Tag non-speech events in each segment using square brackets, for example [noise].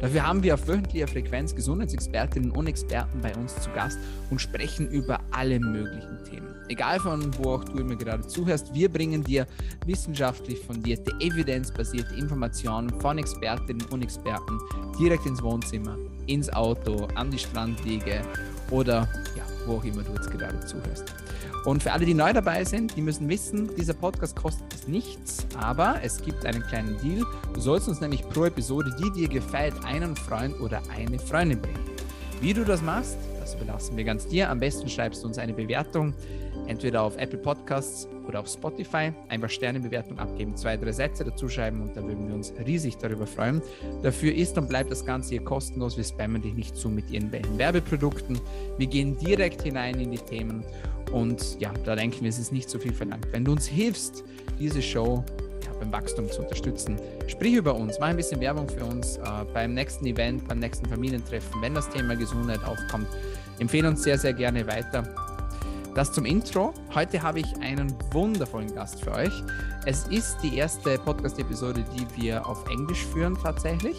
Dafür haben wir auf wöchentlicher Frequenz Gesundheitsexpertinnen und Experten bei uns zu Gast und sprechen über alle möglichen Themen. Egal von wo auch du mir gerade zuhörst, wir bringen dir wissenschaftlich fundierte, evidenzbasierte Informationen von Expertinnen und Experten direkt ins Wohnzimmer, ins Auto, an die Strandliege oder ja, wo auch immer du jetzt gerade zuhörst. Und für alle, die neu dabei sind, die müssen wissen, dieser Podcast kostet nichts, aber es gibt einen kleinen Deal. Du sollst uns nämlich pro Episode, die dir gefällt, einen Freund oder eine Freundin bringen. Wie du das machst, das überlassen wir ganz dir. Am besten schreibst du uns eine Bewertung, entweder auf Apple Podcasts oder auf Spotify. Einfach Sternebewertung abgeben, zwei, drei Sätze dazu schreiben und da würden wir uns riesig darüber freuen. Dafür ist und bleibt das Ganze hier kostenlos. Wir spammen dich nicht zu mit irgendwelchen Werbeprodukten. Wir gehen direkt hinein in die Themen und ja, da denken wir, es ist nicht so viel verlangt. Wenn du uns hilfst, diese Show beim Wachstum zu unterstützen, sprich über uns, mach ein bisschen Werbung für uns äh, beim nächsten Event, beim nächsten Familientreffen, wenn das Thema Gesundheit aufkommt. Empfehle uns sehr, sehr gerne weiter. Das zum Intro. Heute habe ich einen wundervollen Gast für euch. Es ist die erste Podcast-Episode, die wir auf Englisch führen tatsächlich.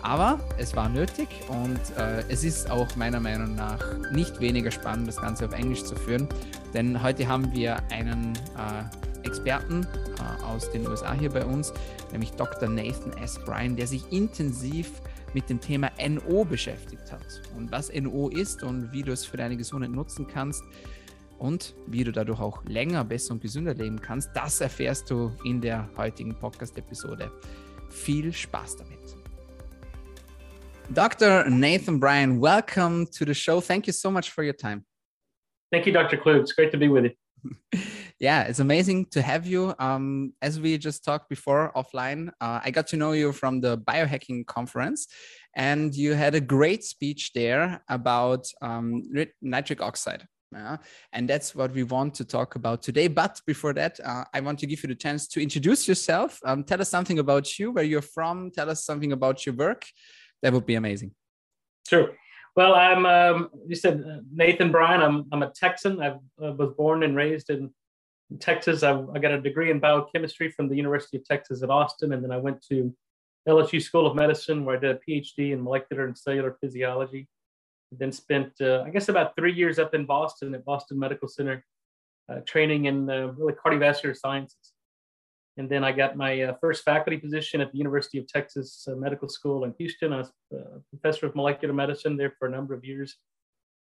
Aber es war nötig und äh, es ist auch meiner Meinung nach nicht weniger spannend, das Ganze auf Englisch zu führen. Denn heute haben wir einen äh, Experten äh, aus den USA hier bei uns, nämlich Dr. Nathan S. Bryan, der sich intensiv mit dem Thema NO beschäftigt hat. Und was NO ist und wie du es für deine Gesundheit nutzen kannst und wie du dadurch auch länger, besser und gesünder leben kannst, das erfährst du in der heutigen Podcast-Episode. Viel Spaß damit. Dr. Nathan Bryan, welcome to the show. Thank you so much for your time. Thank you, Dr. Klug. It's great to be with you. [laughs] yeah, it's amazing to have you. Um, as we just talked before offline, uh, I got to know you from the biohacking conference, and you had a great speech there about um, nitric oxide. Yeah, and that's what we want to talk about today. But before that, uh, I want to give you the chance to introduce yourself. Um, tell us something about you, where you're from. Tell us something about your work, that would be amazing. Sure. Well, I'm, um, you said uh, Nathan Bryan. I'm, I'm a Texan. I uh, was born and raised in Texas. I, I got a degree in biochemistry from the University of Texas at Austin. And then I went to LSU School of Medicine, where I did a PhD in molecular and cellular physiology. Then spent, uh, I guess, about three years up in Boston at Boston Medical Center, uh, training in uh, really cardiovascular sciences. And then I got my uh, first faculty position at the University of Texas uh, Medical School in Houston. I was a uh, professor of molecular medicine there for a number of years.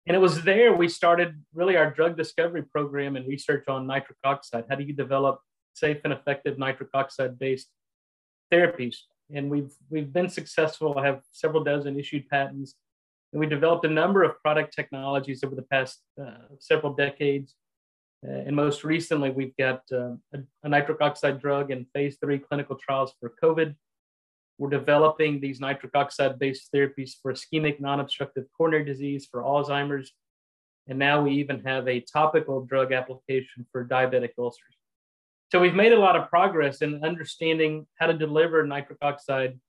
And it was there we started really our drug discovery program and research on nitric oxide. How do you develop safe and effective nitric oxide based therapies? And we've we've been successful. I have several dozen issued patents, and we developed a number of product technologies over the past uh, several decades uh, and most recently, we've got uh, a, a, nitric oxide drug in phase three clinical trials for COVID. We're developing these nitric oxide based therapies for ischemic non obstructive coronary disease, for Alzheimer's. And now we even have a topical drug application for diabetic ulcers. So we've made a lot of progress in understanding how to deliver nitric oxide,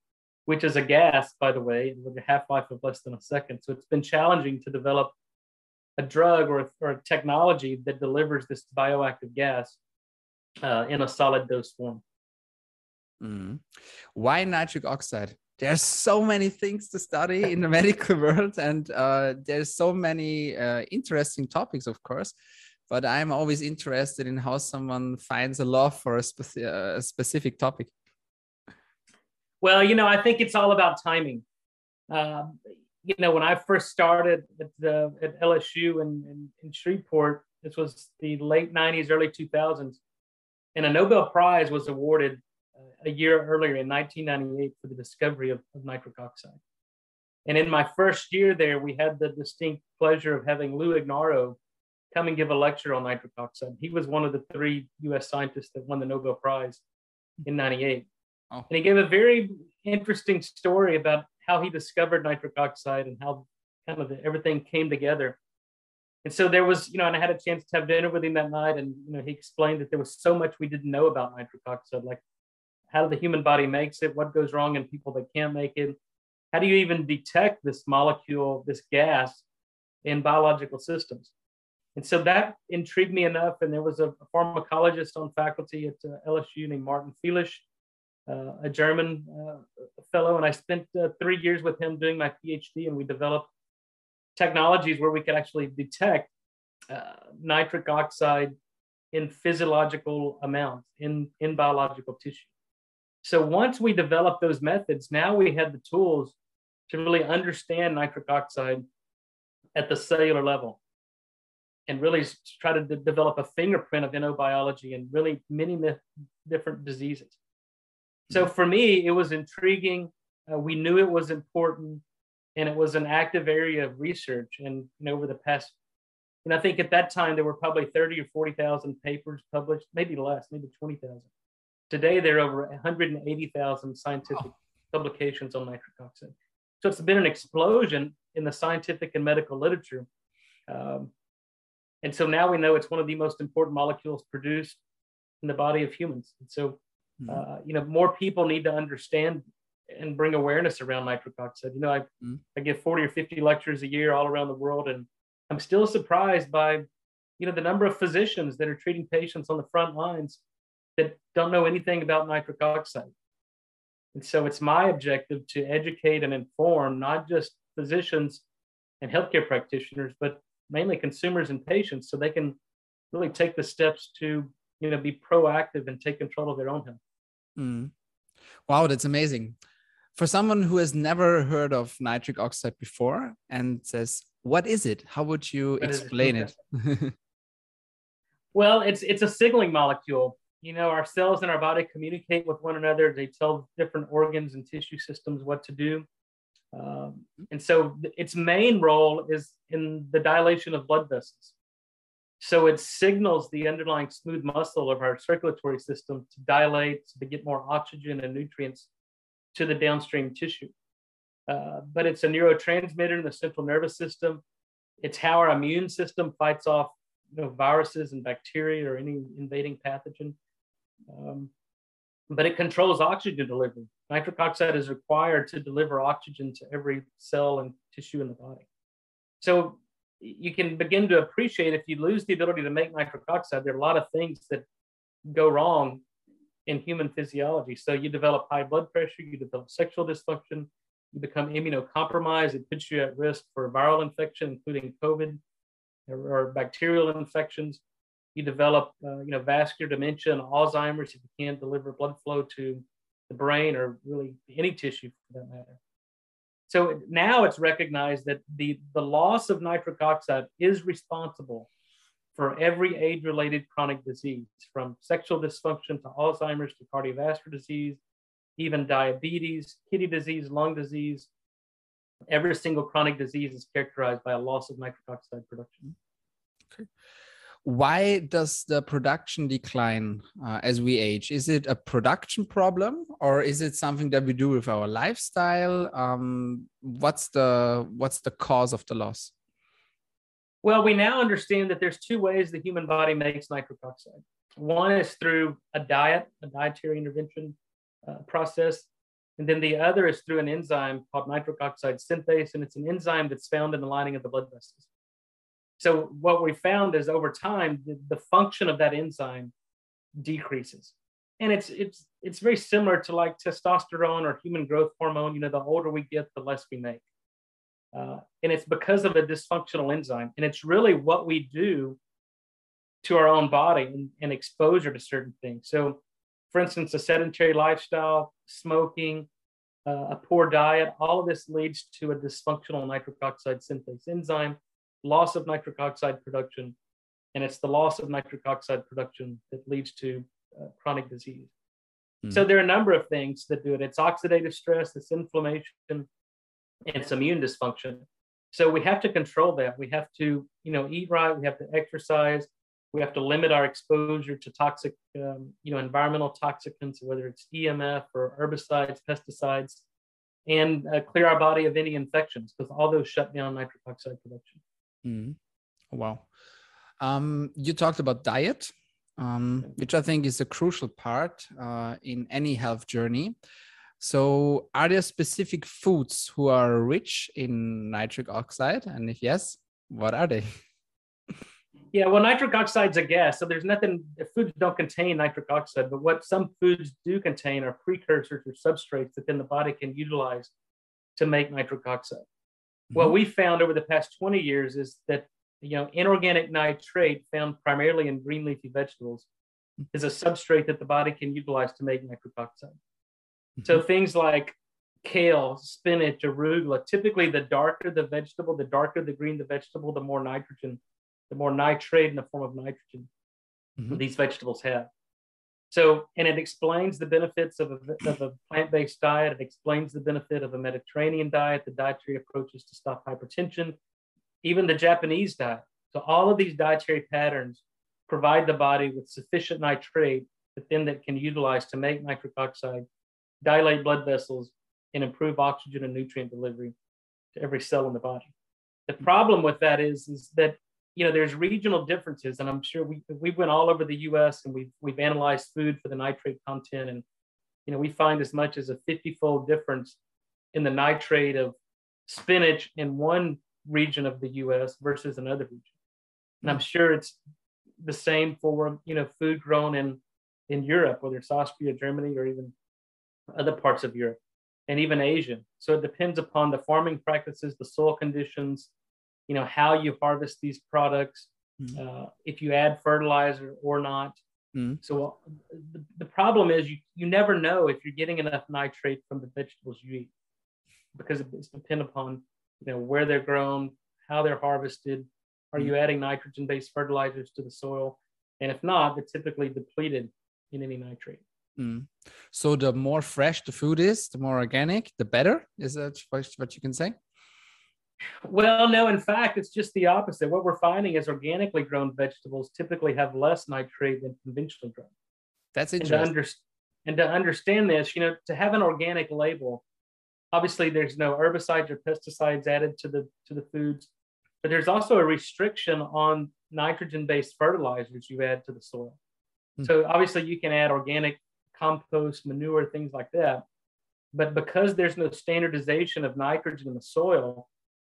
which is a gas, by the way, with a half life of less than a second. So it's been challenging to develop a drug or, or a technology that delivers this bioactive gas uh, in a solid dose form. Mm. Why nitric oxide? There's so many things to study in the [laughs] medical world, and uh, there's so many uh, interesting topics, of course. But I'm always interested in how someone finds a love for a, uh, a specific topic. Well, you know, I think it's all about timing. Uh, you know, when I first started at, the, at LSU in, in, in Shreveport, this was the late 90s, early 2000s, and a Nobel Prize was awarded uh, a year earlier in 1998 for the discovery of, of, nitric oxide. And in my first year there, we had the distinct pleasure of having Lou Ignarro come and give a lecture on nitric oxide. He was one of the three US scientists that won the Nobel Prize in 98. Oh. And he gave a very interesting story about how he discovered nitric oxide and how kind of everything came together. And so there was, you know, and I had a chance to have dinner with him that night, and you know, he explained that there was so much we didn't know about nitric oxide, like how the human body makes it, what goes wrong in people that can't make it, how do you even detect this molecule, this gas, in biological systems? And so that intrigued me enough. And there was a, a pharmacologist on faculty at uh, LSU named Martin Feelisch, uh, a German uh, fellow. And I spent uh, three years with him doing my PhD, and we developed technologies where we could actually detect uh, nitric oxide in physiological amounts in, in biological tissue. So once we developed those methods, now we had the tools to really understand nitric oxide at the cellular level and really try to develop a fingerprint of biology and really many different diseases. So for me, it was intriguing. Uh, we knew it was important, and it was an active area of research. And you know, over the past, and I think at that time there were probably thirty or forty thousand papers published, maybe less, maybe twenty thousand. Today there are over one hundred and eighty thousand scientific publications on nitric oxide. So it's been an explosion in the scientific and medical literature. Um, and so now we know it's one of the most important molecules produced in the body of humans. And so, hmm. uh, you know, more people need to understand and bring awareness around nitric oxide. You know, I, mm. I give 40 or 50 lectures a year all around the world, and I'm still surprised by, you know, the number of physicians that are treating patients on the front lines that don't know anything about nitric oxide. And so it's my objective to educate and inform not just physicians and healthcare practitioners, but mainly consumers and patients so they can really take the steps to you know be proactive and take control of their own health mm. wow that's amazing. For someone who has never heard of nitric oxide before and says what is it? How would you what explain it, it? [laughs] well it's it's a signaling molecule. You know our cells in our body communicate with one another. They tell different organs and tissue systems what to do. Um, and so its main role is in the dilation of blood vessels. So it signals the underlying smooth muscle of our circulatory system to dilate, to get more oxygen and nutrients to the downstream tissue. Uh, but it's a neurotransmitter in the central nervous system. It's how our immune system fights off you know, viruses and bacteria or any invading pathogen. Um, but it controls oxygen delivery. Nitric oxide is required to deliver oxygen to every cell and tissue in the body. So you can begin to appreciate if you lose the ability to make nitric oxide, there are a lot of things that go wrong in human physiology. So you develop high blood pressure, you develop sexual dysfunction, you become immunocompromised. It puts you at risk for viral infection, including COVID or, bacterial infections you develop, uh, you know, vascular dementia and Alzheimer's if you can't deliver blood flow to the brain or really any tissue for that matter. So now it's recognized that the, the loss of nitric oxide is responsible for every age-related chronic disease, from sexual dysfunction to Alzheimer's to cardiovascular disease, even diabetes, kidney disease, lung disease. Every single chronic disease is characterized by a loss of nitric oxide production. Okay why does the production decline uh, as we age? Is it a production problem or is it something that we do with our lifestyle? Um, what's the what's the cause of the loss? Well, we now understand that there's two ways the human body makes nitric oxide. One is through a diet, a dietary intervention uh, process, and then the other is through an enzyme called nitric oxide synthase, and it's an enzyme that's found in the lining of the blood vessels. So what we found is over time, the, the function of that enzyme decreases. And it's it's it's very similar to like testosterone or human growth hormone. You know, the older we get, the less we make. Uh, and it's because of a dysfunctional enzyme. And it's really what we do to our own body and, and exposure to certain things. So, for instance, a sedentary lifestyle, smoking, uh, a poor diet, all of this leads to a dysfunctional nitric oxide synthase enzyme loss of nitric oxide production, and it's the loss of nitric oxide production that leads to uh, chronic disease. Mm. So there are a number of things that do it. It's oxidative stress, it's inflammation, and it's immune dysfunction. So we have to control that. We have to, you know, eat right. We have to exercise. We have to limit our exposure to toxic, um, you know, environmental toxicants, whether it's EMF or herbicides, pesticides, and uh, clear our body of any infections because all those shut down nitric oxide production. Mm. Wow. Um, you talked about diet, um, which I think is a crucial part uh, in any health journey. So, are there specific foods who are rich in nitric oxide? And if yes, what are they? [laughs] Yeah, well, nitric oxide is a gas, so there's nothing. Foods don't contain nitric oxide, but what some foods do contain are precursors or substrates that then the body can utilize to make nitric oxide. Mm-hmm. What we found over the past 20 years is that you know inorganic nitrate found primarily in green leafy vegetables is a substrate that the body can utilize to make nitric oxide. Mm-hmm. So things like kale, spinach, arugula, typically the darker the vegetable, the darker the green the vegetable, the more nitrogen the more nitrate in the form of nitrogen mm-hmm. these vegetables have. So, and it explains the benefits of a, of a plant based diet. It explains the benefit of a Mediterranean diet, the dietary approaches to stop hypertension, even the Japanese diet. So, all of these dietary patterns provide the body with sufficient nitrate that then that can utilize to make nitric oxide, dilate blood vessels, and improve oxygen and nutrient delivery to every cell in the body. The problem with that is, is that you know, there's regional differences, and I'm sure we we went all over the U.S. and we've we've analyzed food for the nitrate content, and you know, we find as much as a 50-fold difference in the nitrate of spinach in one region of the U.S. versus another region. And I'm sure it's the same for you know food grown in in Europe, whether it's Austria, Germany, or even other parts of Europe, and even Asia. So it depends upon the farming practices, the soil conditions, you know how you harvest these products mm-hmm. uh, if you add fertilizer or not mm-hmm. so the, the problem is you, you never know if you're getting enough nitrate from the vegetables you eat because it's dependent upon you know where they're grown how they're harvested are mm-hmm. you adding nitrogen based fertilizers to the soil and if not they're typically depleted in any nitrate Mm. So the more fresh the food is, the more organic, the better. Is that what you can say? Well, no, in fact, it's just the opposite. What we're finding is organically grown vegetables typically have less nitrate than conventionally grown. That's interesting. And to, under, and to understand this, you know, to have an organic label, obviously there's no herbicides or pesticides added to the to the foods, but there's also a restriction on nitrogen-based fertilizers you add to the soil. Hmm. So obviously you can add organic compost, manure, things like that. But because there's no standardization of nitrogen in the soil,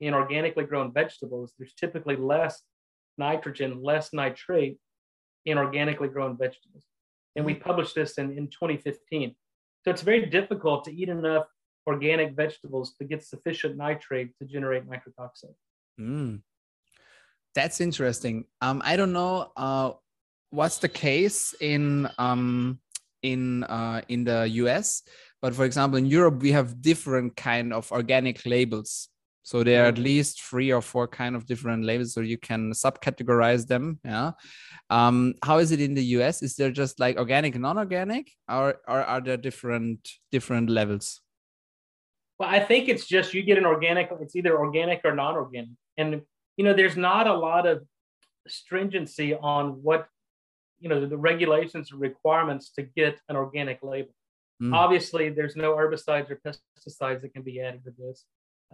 in organically grown vegetables, there's typically less nitrogen, less nitrate in organically grown vegetables. And we mm-hmm. published this in, in 2015. So it's very difficult to eat enough organic vegetables to get sufficient nitrate to generate nitric oxide. Mm. That's interesting. Um, I don't know uh, what's the case in um, in uh, in the US, but for example, in Europe we have different kind of organic labels so there are at least three or four kind of different labels, so you can subcategorize them. Yeah. Um, how is it in the US? Is there just like organic, non-organic, or, or are there different different levels? Well, I think it's just you get an organic. It's either organic or non-organic, and you know, there's not a lot of stringency on what you know the regulations and requirements to get an organic label. Mm. Obviously, there's no herbicides or pesticides that can be added to this.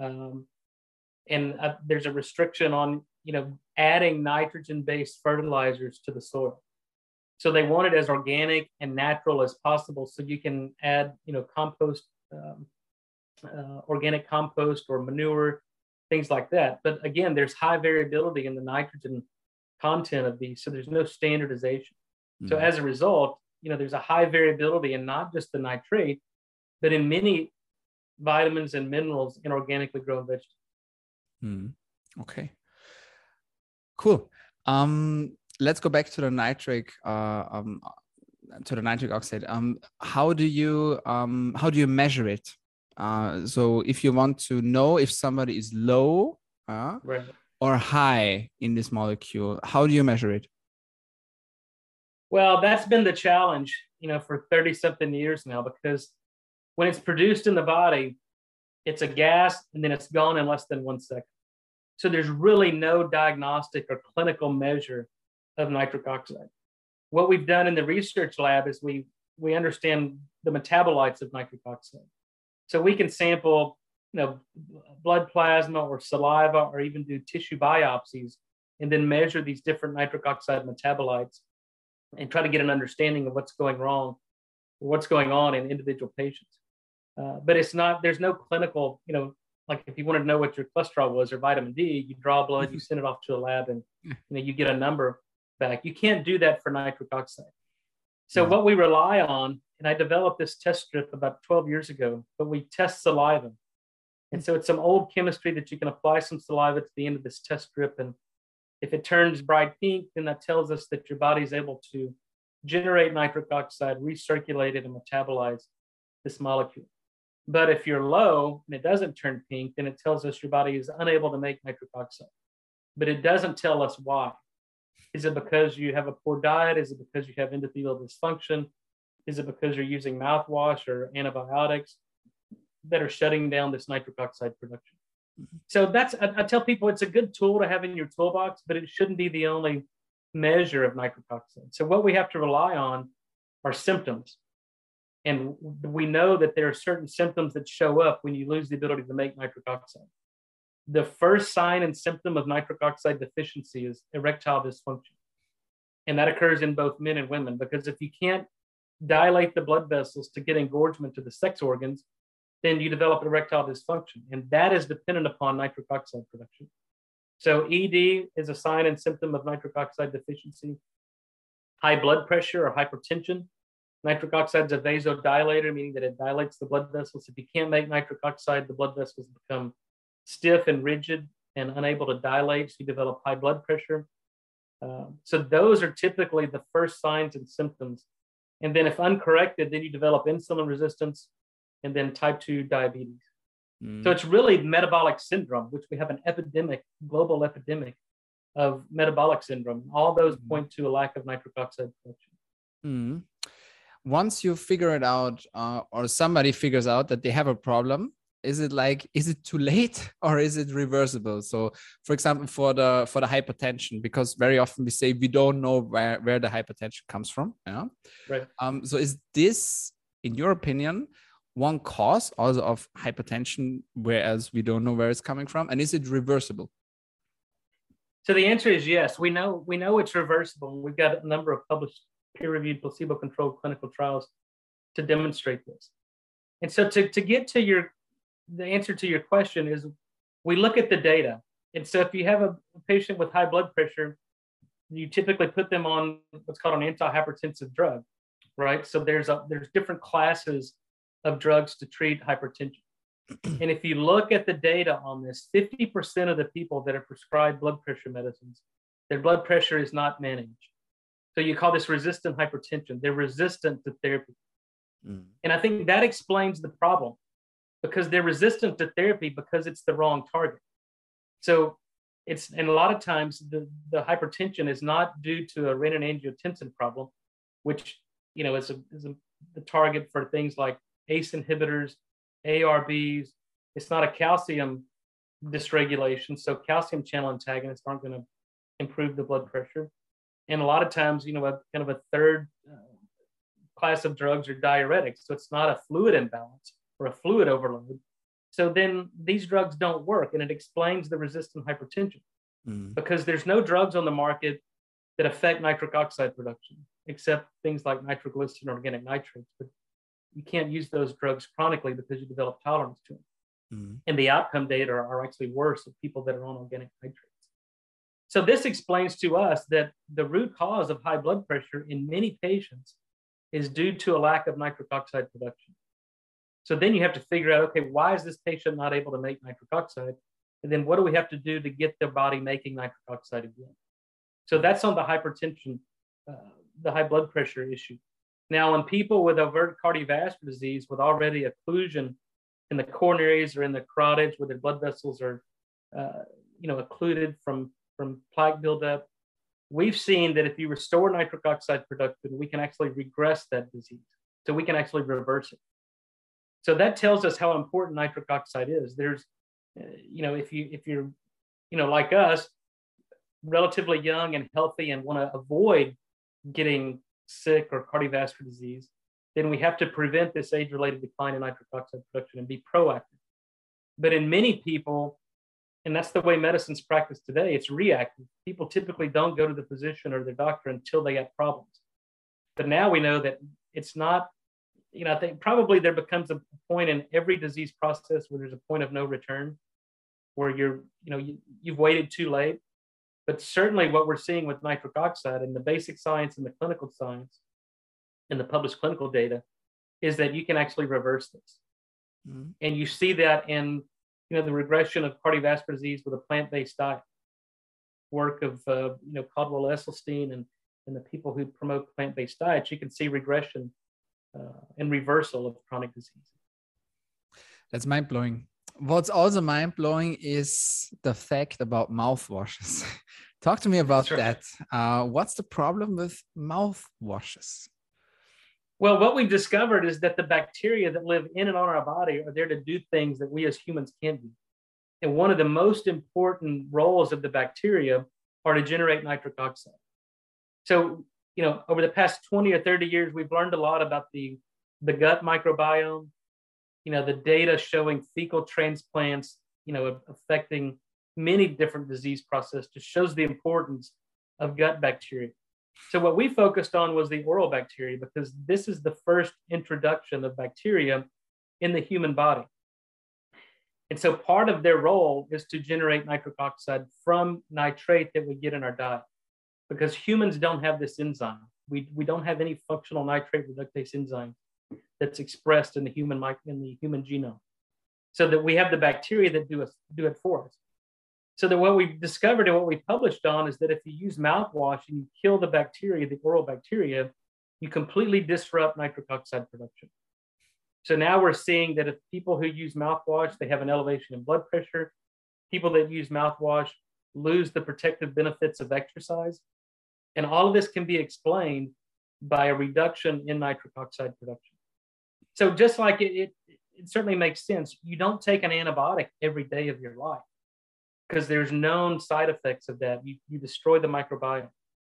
Um, and uh, there's a restriction on you know adding nitrogen based fertilizers to the soil. So they want it as organic and natural as possible so you can add you know compost um, uh, organic compost or manure things like that. But again there's high variability in the nitrogen content of these so there's no standardization. Mm-hmm. so as a result you know there's a high variability in not just the nitrate but in many vitamins and minerals in organically grown vegetables Mm. Okay. Cool. Um, let's go back to the nitric uh, um, to the nitric oxide. Um, how do you um, how do you measure it? Uh, so if you want to know if somebody is low uh, right. or high in this molecule, how do you measure it? Well, that's been the challenge, you know, for 30 something years now, because when it's produced in the body, it's a gas and then it's gone in less than one second. So there's really no diagnostic or clinical measure of nitric oxide. What we've done in the research lab is we we understand the metabolites of nitric oxide. So we can sample, you know, blood plasma or saliva or even do tissue biopsies and then measure these different nitric oxide metabolites and try to get an understanding of what's going wrong, what's going on in individual patients. Uh, but it's not, there's no clinical, you know, like if you wanted to know what your cholesterol was or vitamin D, you draw blood, you mm-hmm. send it off to a lab, and you know you get a number back. You can't do that for nitric oxide. So what we rely on, and I developed this test strip about 12 years ago, but we test saliva. And so it's some old chemistry that you can apply some saliva to the end of this test strip. And if it turns bright pink, then that tells us that your body is able to generate nitric oxide, recirculate it, and metabolize this molecule. But if you're low and it doesn't turn pink, then it tells us your body is unable to make nitric oxide. But it doesn't tell us why. Is it because you have a poor diet? Is it because you have endothelial dysfunction? Is it because you're using mouthwash or antibiotics that are shutting down this nitric oxide production? So that's I, I tell people it's a good tool to have in your toolbox, but it shouldn't be the only measure of nitric oxide. So what we have to rely on are symptoms. And we know that there are certain symptoms that show up when you lose the ability to make nitric oxide. The first sign and symptom of nitric oxide deficiency is erectile dysfunction. And that occurs in both men and women because if you can't dilate the blood vessels to get engorgement to the sex organs, then you develop erectile dysfunction. And that is dependent upon nitric oxide production. So, ED is a sign and symptom of nitric oxide deficiency. High blood pressure or hypertension Nitric oxide is a vasodilator, meaning that it dilates the blood vessels. If you can't make nitric oxide, the blood vessels become stiff and rigid and unable to dilate, so you develop high blood pressure. Uh, so those are typically the first signs and symptoms. And then if uncorrected, then you develop insulin resistance and then type 2 diabetes. Mm. So it's really metabolic syndrome, which we have an epidemic, global epidemic of metabolic syndrome. All those mm. point to a lack of nitric oxide production. Mm once you figure it out uh, or somebody figures out that they have a problem is it like is it too late [laughs] or is it reversible? So for example for the for the hypertension because very often we say we don't know where where the hypertension comes from yeah? Right. Um so is this in your opinion one cause also of hypertension whereas we don't know where it's coming from and is it reversible? So the answer is yes. We know we know it's reversible. We've got a number of published peer-reviewed placebo-controlled clinical trials to demonstrate this. And so to, to get to your the answer to your question is we look at the data. And so if you have a patient with high blood pressure, you typically put them on what's called an antihypertensive drug, right? So there's a there's different classes of drugs to treat hypertension. and if you look at the data on this, 50% of the people that are prescribed blood pressure medicines, their blood pressure is not managed. So you call this resistant hypertension. They're resistant to therapy. Mm. And I think that explains the problem because they're resistant to therapy because it's the wrong target. So it's, and a lot of times the, the hypertension is not due to a renin-angiotensin problem, which, you know, is, a, is a, the target for things like ACE inhibitors, ARBs. It's not a calcium dysregulation. So calcium channel antagonists aren't going to improve the blood pressure and a lot of times, you know, a kind of a third uh, class of drugs are diuretics. So it's not a fluid imbalance or a fluid overload. So then these drugs don't work, and it explains the resistant hypertension mm. because there's no drugs on the market that affect nitric oxide production except things like nitroglycerin or organic nitrates. But you can't use those drugs chronically because you develop tolerance to them. Mm. And the outcome data are, are actually worse of people that are on organic nitrates. So this explains to us that the root cause of high blood pressure in many patients is due to a lack of nitric oxide production. So then you have to figure out, okay, why is this patient not able to make nitric oxide? And then what do we have to do to get their body making nitric oxide again? So that's on the hypertension, uh, the high blood pressure issue. Now, in people with overt cardiovascular disease with already occlusion in the coronaries or in the carotids where their blood vessels are, uh, you know, occluded from from plaque buildup. We've seen that if you restore nitric oxide production, we can actually regress that disease. So we can actually reverse it. So that tells us how important nitric oxide is. There's, uh, you know, if you if you're, you know, like us, relatively young and healthy and want to avoid getting sick or cardiovascular disease, then we have to prevent this age-related decline in nitric oxide production and be proactive. But in many people, And that's the way medicine's practiced today. It's reactive. People typically don't go to the physician or their doctor until they have problems. But now we know that it's not, you know, I think probably there becomes a point in every disease process where there's a point of no return, where you're, you know, you, you've waited too late. But certainly what we're seeing with nitric oxide and the basic science and the clinical science and the published clinical data is that you can actually reverse this. Mm-hmm. And you see that in you know the regression of cardiovascular disease with a plant-based diet. Work of uh, you know Caldwell Esselstyn and and the people who promote plant-based diets, you can see regression uh, and reversal of chronic disease. That's mind blowing. What's also mind blowing is the fact about mouthwashes. [laughs] Talk to me about sure. that. Uh, what's the problem with mouthwashes? Well, what we've discovered is that the bacteria that live in and on our body are there to do things that we as humans can't do. And one of the most important roles of the bacteria are to generate nitric oxide. So, you know, over the past 20 or 30 years, we've learned a lot about the, the gut microbiome, you know, the data showing fecal transplants, you know, affecting many different disease processes just shows the importance of gut bacteria. So what we focused on was the oral bacteria because this is the first introduction of bacteria in the human body. And so part of their role is to generate nitric oxide from nitrate that we get in our diet because humans don't have this enzyme. We, we don't have any functional nitrate reductase enzyme that's expressed in the human in the human genome. So that we have the bacteria that do, us, do it for us. So that what we've discovered and what we published on is that if you use mouthwash and you kill the bacteria, the oral bacteria, you completely disrupt nitric oxide production. So now we're seeing that if people who use mouthwash, they have an elevation in blood pressure. People that use mouthwash lose the protective benefits of exercise. And all of this can be explained by a reduction in nitric oxide production. So just like it, it, it certainly makes sense, you don't take an antibiotic every day of your life because there's known side effects of that. You, you destroy the microbiome.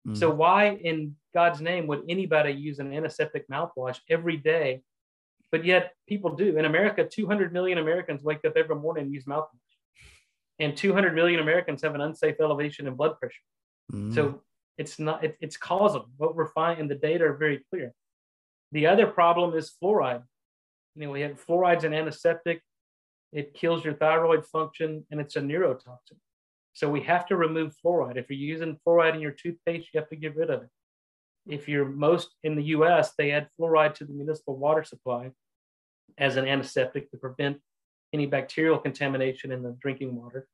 Mm. So why in God's name would anybody use an antiseptic mouthwash every day? But yet people do. In America, 200 million Americans wake up every morning and use mouthwash. And 200 million Americans have an unsafe elevation in blood pressure. Mm. So it's not, it, it's causal. What we're finding, the data are very clear. The other problem is fluoride. You know, we have fluoride's an antiseptic it kills your thyroid function, and it's a neurotoxin. So we have to remove fluoride. If you're using fluoride in your toothpaste, you have to get rid of it. If you're most in the US, they add fluoride to the municipal water supply as an antiseptic to prevent any bacterial contamination in the drinking water.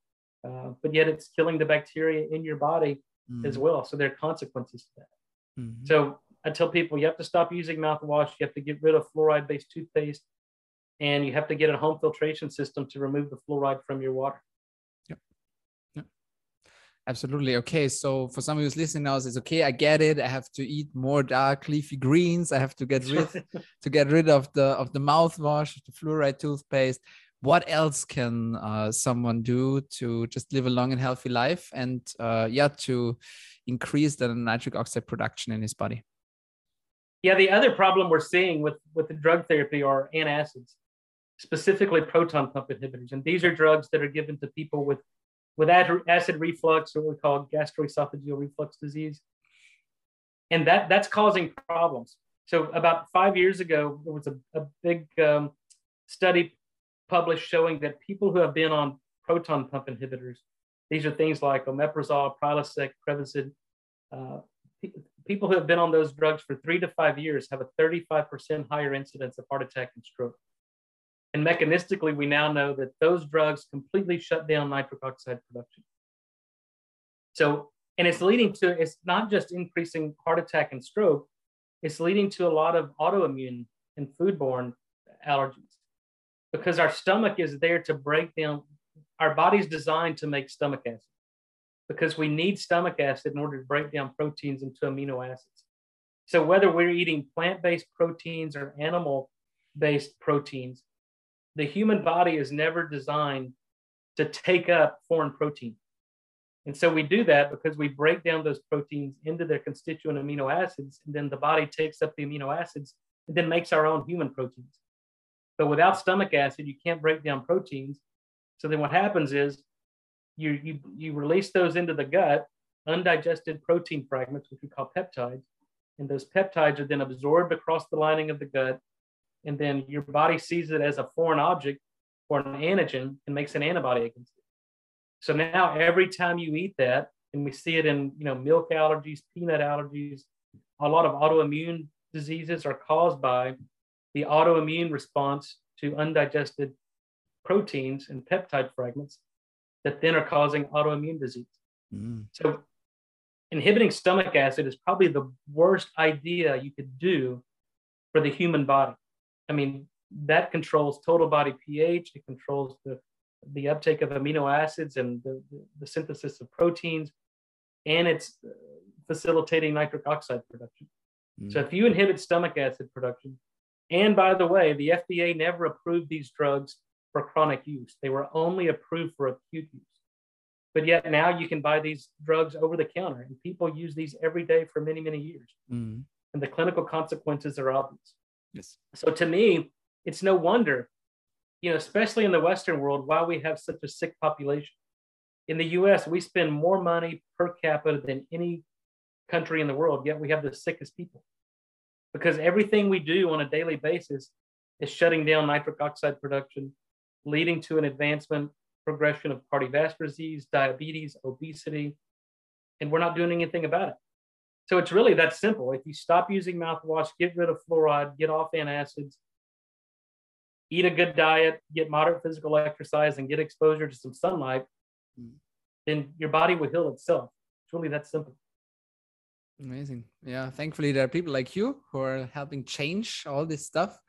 Uh, but yet it's killing the bacteria in your body mm-hmm. as well. So there are consequences to that. Mm-hmm. So I tell people you have to stop using mouthwash. You have to get rid of fluoride based toothpaste and you have to get a home filtration system to remove the fluoride from your water. Yep. yep. Absolutely. Okay. So for someone who's listening now, it's okay. I get it. I have to eat more dark leafy greens. I have to get [laughs] rid to get rid of the of the mouthwash, the fluoride toothpaste. What else can uh, someone do to just live a long and healthy life and uh, yeah, to increase the nitric oxide production in his body? Yeah, the other problem we're seeing with with the drug therapy are antacids specifically proton pump inhibitors. And these are drugs that are given to people with, with acid reflux or what we call gastroesophageal reflux disease. And that, that's causing problems. So about five years ago, there was a, a big um, study published showing that people who have been on proton pump inhibitors, these are things like omeprazole, Prilosec, Prevacid, uh, people who have been on those drugs for three to five years have a 35% higher incidence of heart attack and stroke. And mechanistically, we now know that those drugs completely shut down nitric oxide production. So, and it's leading to, it's not just increasing heart attack and stroke, it's leading to a lot of autoimmune and foodborne allergies because our stomach is there to break down, our body's designed to make stomach acid because we need stomach acid in order to break down proteins into amino acids. So, whether we're eating plant based proteins or animal based proteins, the human body is never designed to take up foreign protein. And so we do that because we break down those proteins into their constituent amino acids, and then the body takes up the amino acids and then makes our own human proteins. But without stomach acid, you can't break down proteins. So then what happens is you, you, you release those into the gut, undigested protein fragments, which we call peptides. And those peptides are then absorbed across the lining of the gut. And then your body sees it as a foreign object or an antigen and makes an antibody against it. So now every time you eat that, and we see it in you know milk allergies, peanut allergies, a lot of autoimmune diseases are caused by the autoimmune response to undigested proteins and peptide fragments that then are causing autoimmune disease. Mm. So, inhibiting stomach acid is probably the worst idea you could do for the human body. I mean, that controls total body pH, it controls the, the uptake of amino acids and the, the, the synthesis of proteins, and it's uh, facilitating nitric oxide production. Mm. So, if you inhibit stomach acid production, and by the way, the FDA never approved these drugs for chronic use. They were only approved for acute use. But yet now you can buy these drugs over the counter, and people use these every day for many, many years. Mm. And the clinical consequences are obvious. Yes. So to me, it's no wonder, you know, especially in the Western world, why we have such a sick population. In the US, we spend more money per capita than any country in the world, yet we have the sickest people because everything we do on a daily basis is shutting down nitric oxide production, leading to an advancement progression of cardiovascular disease, diabetes, obesity, and we're not doing anything about it. So it's really that simple. If you stop using mouthwash, get rid of fluoride, get off antacids, eat a good diet, get moderate physical exercise, and get exposure to some sunlight, mm. then your body will heal itself. It's really that simple. Amazing. Yeah. Thankfully, there are people like you who are helping change all this stuff.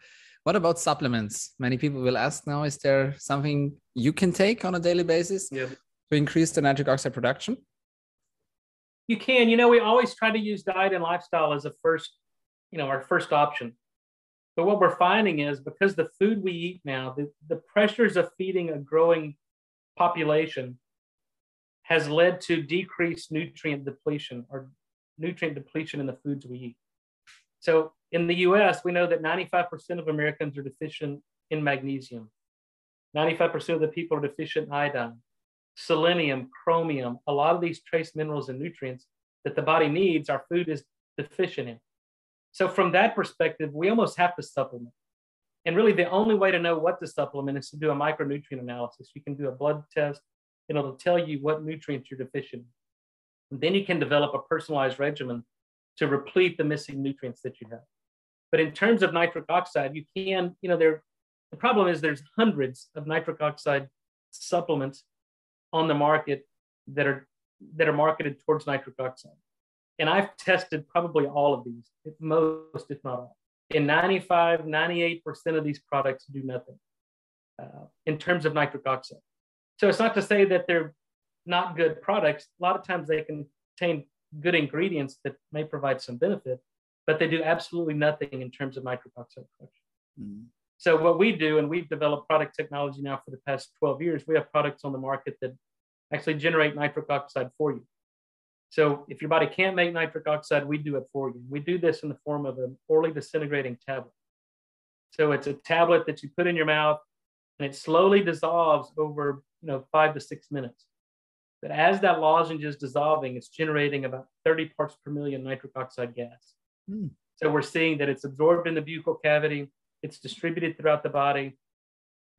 What about supplements? Many people will ask now is there something you can take on a daily basis yeah. to increase the nitric oxide production? You can. You know, we always try to use diet and lifestyle as a first, you know, our first option. But what we're finding is because the food we eat now, the, the pressures of feeding a growing population has led to decreased nutrient depletion or nutrient depletion in the foods we eat. So in the US, we know that 95% of Americans are deficient in magnesium. 95% of the people are deficient in iodine, selenium, chromium, a lot of these trace minerals and nutrients that the body needs, our food is deficient in. So, from that perspective, we almost have to supplement. And really, the only way to know what to supplement is to do a micronutrient analysis. You can do a blood test, and it'll tell you what nutrients you're deficient in. Then you can develop a personalized regimen to replete the missing nutrients that you have. But in terms of nitric oxide, you can, you know, there the problem is there's hundreds of nitric oxide supplements on the market that are that are marketed towards nitric oxide. And I've tested probably all of these, most, if not all. In 95, 98% of these products do nothing uh, in terms of nitric oxide. So it's not to say that they're not good products, a lot of times they contain good ingredients that may provide some benefit, but they do absolutely nothing in terms of nitric oxide production. Mm-hmm. So what we do, and we've developed product technology now for the past 12 years, we have products on the market that actually generate nitric oxide for you. So if your body can't make nitric oxide, we do it for you. We do this in the form of an orally disintegrating tablet. So it's a tablet that you put in your mouth and it slowly dissolves over you know five to six minutes. But as that lozenge is dissolving, it's generating about 30 parts per million nitric oxide gas. Mm. So we're seeing that it's absorbed in the buccal cavity, it's distributed throughout the body.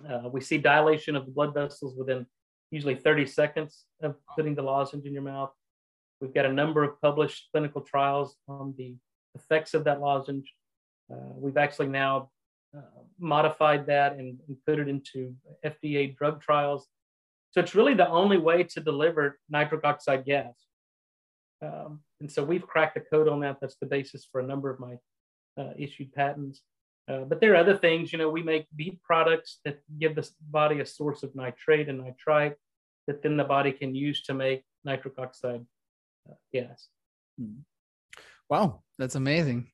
Uh, we see dilation of the blood vessels within usually 30 seconds of putting the lozenge in your mouth. We've got a number of published clinical trials on the effects of that lozenge. Uh, we've actually now uh, modified that and, and, put it into FDA drug trials so it's really the only way to deliver nitric oxide gas. Um, and so we've cracked the code on that. That's the basis for a number of my uh, issued patents. Uh, but there are other things, you know, we make beet products that give the body a source of nitrate and nitrite that then the body can use to make nitric oxide uh, gas. Hmm. Wow, that's amazing.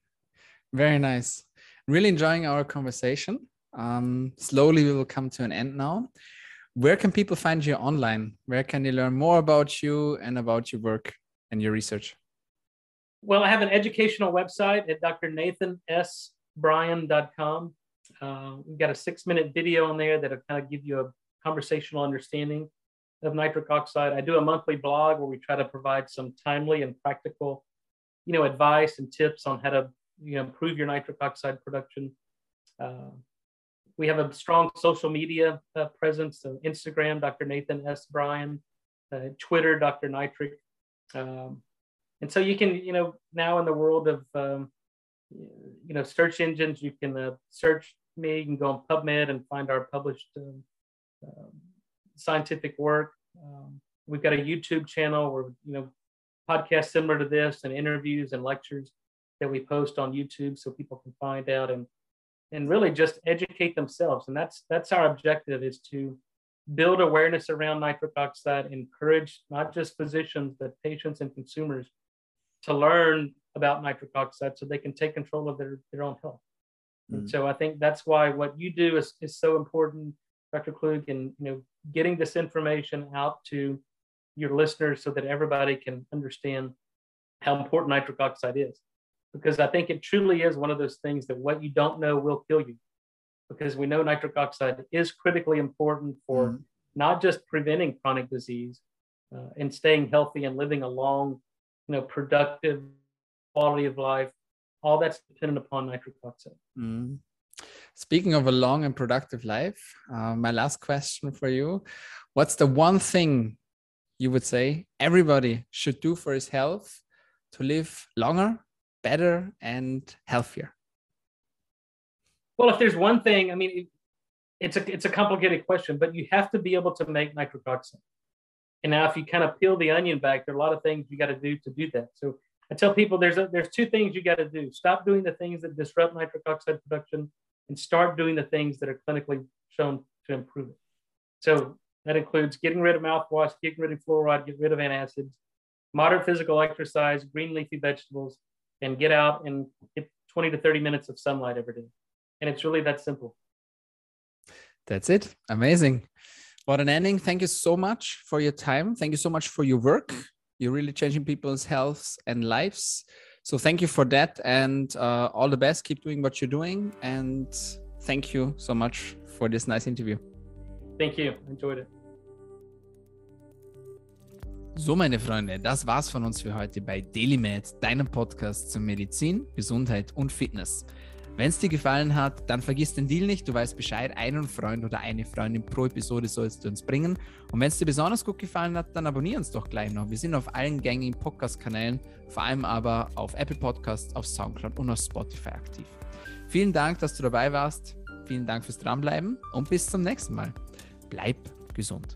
Very nice. Really enjoying our conversation. Um, slowly, we will come to an end now where can people find you online? Where can they learn more about you and about your work and your research? Well, I have an educational website at drnathansbryan.com. Uh, we've got a six minute video on there that'll kind of give you a conversational understanding of nitric oxide. I do a monthly blog where we try to provide some timely and practical, you know, advice and tips on how to, you know, improve your nitric oxide production. Uh, we have a strong social media uh, presence. So Instagram, Dr. Nathan S. Bryan, uh, Twitter, Dr. Nitric. Um, and so you can, you know, now in the world of, um, you know, search engines, you can uh, search me, you can go on PubMed and find our published um, um, scientific work. Um, we've got a YouTube channel where, you know, podcasts similar to this and interviews and lectures that we post on YouTube so people can find out and and really just educate themselves. And that's that's our objective is to build awareness around nitric oxide, encourage not just physicians, but patients and consumers to learn about nitric oxide so they can take control of their, their own health. Mm. And so I think that's why what you do is, is so important, Dr. Klug, and you know, getting this information out to your listeners so that everybody can understand how important nitric oxide is because I think it truly is one of those things that what you don't know will kill you. Because we know nitric oxide is critically important for mm. not just preventing chronic disease uh, and staying healthy and living a long, you know, productive quality of life. All that's dependent upon nitric oxide. Mm. Speaking of a long and productive life, uh, my last question for you What's the one thing you would say everybody should do for his health to live longer better and healthier? Well, if there's one thing, I mean, it, it's a it's a complicated question, but you have to be able to make nitric oxide. And now, if you kind of peel the onion back, there are a lot of things you got to do to do that. So I tell people there's a, there's two things you got to do: stop doing the things that disrupt nitric oxide production, and start doing the things that are clinically shown to improve it. So that includes getting rid of mouthwash, getting rid of fluoride, get rid of antacids, moderate physical exercise, green leafy vegetables, and get out and get 20 to 30 minutes of sunlight every day. And it's really that simple. That's it. Amazing. What an ending. Thank you so much for your time. Thank you so much for your work. You're really changing people's healths and lives. So thank you for that and uh, all the best. Keep doing what you're doing. And thank you so much for this nice interview. Thank you. Enjoyed it. So, meine Freunde, das war's von uns für heute bei DailyMed, deinem Podcast zu Medizin, Gesundheit und Fitness. Wenn es dir gefallen hat, dann vergiss den Deal nicht. Du weißt Bescheid, einen Freund oder eine Freundin pro Episode sollst du uns bringen. Und wenn es dir besonders gut gefallen hat, dann abonniere uns doch gleich noch. Wir sind auf allen gängigen Podcast-Kanälen, vor allem aber auf Apple Podcasts, auf Soundcloud und auf Spotify aktiv. Vielen Dank, dass du dabei warst. Vielen Dank fürs Dranbleiben und bis zum nächsten Mal. Bleib gesund.